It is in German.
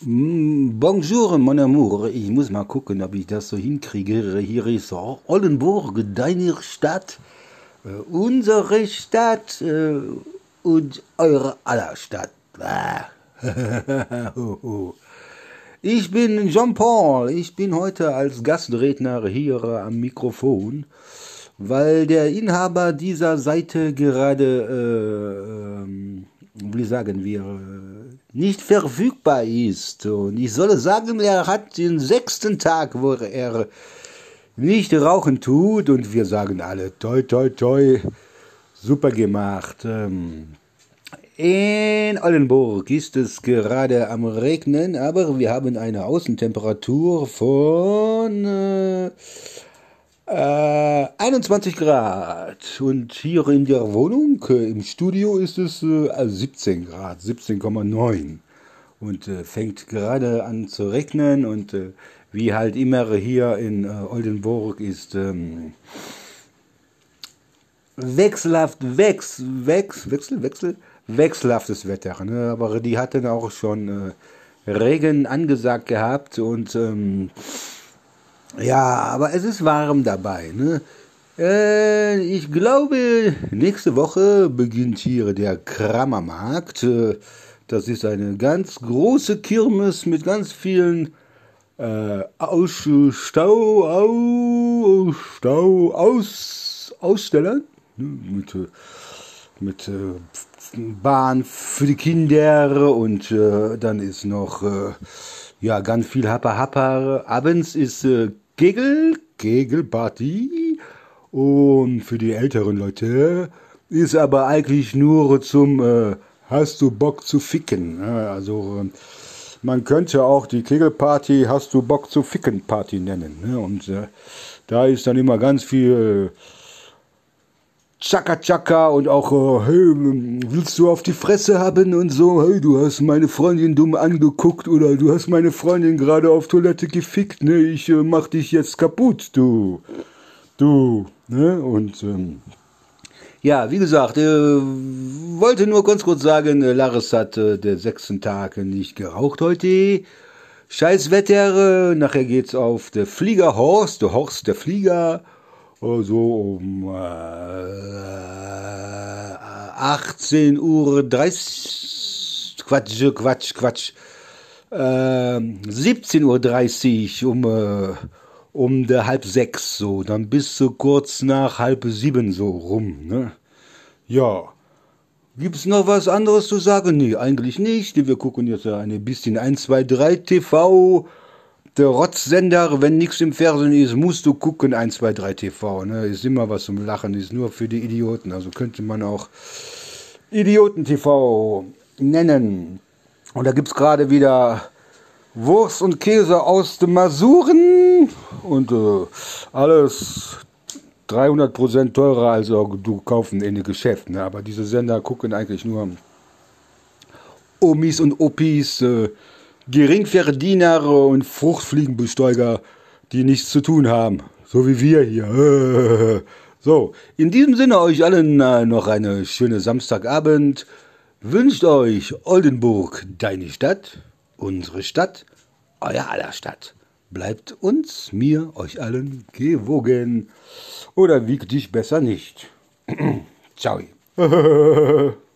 Mm, Bonjour, mon amour. Ich muss mal gucken, ob ich das so hinkriege. Hier ist Oldenburg, deine Stadt, äh, unsere Stadt äh, und eure aller Stadt. Ich bin Jean-Paul. Ich bin heute als Gastredner hier am Mikrofon, weil der Inhaber dieser Seite gerade, äh, ähm, wie sagen wir, äh, nicht verfügbar ist. Und ich solle sagen, er hat den sechsten Tag, wo er nicht rauchen tut. Und wir sagen alle, toi, toi, toi, super gemacht. Ähm, in Oldenburg ist es gerade am Regnen, aber wir haben eine Außentemperatur von äh, äh, 21 Grad. Und hier in der Wohnung, äh, im Studio, ist es äh, 17 Grad, 17,9. Und äh, fängt gerade an zu regnen. Und äh, wie halt immer hier in äh, Oldenburg ist ähm, wechselhaft, wex, wex, wechsel, wechsel, wechselhaftes Wetter. Ne? Aber die hatten auch schon Regen angesagt gehabt und ähm, ja, aber es ist warm dabei. Ne? Äh, ich glaube, nächste Woche beginnt hier der Krammermarkt. Äh, das ist eine ganz große Kirmes mit ganz vielen äh, aus Stau, au, Stau, aus, Ausstellern. Ne? Mit, äh, mit äh, Bahn für die Kinder und äh, dann ist noch ja, ganz viel Happer Happer. Abends ist äh, Kegel, Kegelparty. Und für die älteren Leute ist aber eigentlich nur zum äh, Hast du Bock zu ficken. Also äh, man könnte auch die Kegelparty Hast du Bock zu ficken Party nennen. Ne? Und äh, da ist dann immer ganz viel Chaka Chaka und auch, äh, hey, willst du auf die Fresse haben und so, hey, du hast meine Freundin dumm angeguckt oder du hast meine Freundin gerade auf Toilette gefickt, ne, ich äh, mach dich jetzt kaputt, du, du, ne, und, ähm, ja, wie gesagt, äh, wollte nur ganz kurz sagen, äh, Laris hat äh, der sechsten Tag nicht geraucht heute. Scheiß Wetter, äh, nachher geht's auf der Flieger Horst, der Horst der Flieger so um äh, 18 Uhr 30, Quatsch, Quatsch, Quatsch, äh, 17 Uhr 30 um, äh, um der halb sechs so, dann bis so kurz nach halb sieben so rum, ne? Ja. Gibt's noch was anderes zu sagen? Nee, eigentlich nicht. Wir gucken jetzt ein bisschen 1, 2, 3 TV der Rotzsender, wenn nichts im Fernsehen ist, musst du gucken, 1, 2, 3 TV. Ne? Ist immer was zum Lachen, ist nur für die Idioten. Also könnte man auch Idioten-TV nennen. Und da gibt es gerade wieder Wurst und Käse aus den Masuren und äh, alles 300% teurer als du kaufen in den Geschäften. Ne? Aber diese Sender gucken eigentlich nur Omis und Opis. Äh, Geringverdiener und Fruchtfliegenbesteiger, die nichts zu tun haben. So wie wir hier. So, in diesem Sinne euch allen äh, noch eine schöne Samstagabend. Wünscht euch Oldenburg, deine Stadt, unsere Stadt, euer aller Stadt. Bleibt uns, mir, euch allen gewogen. Oder wiegt dich besser nicht. Ciao.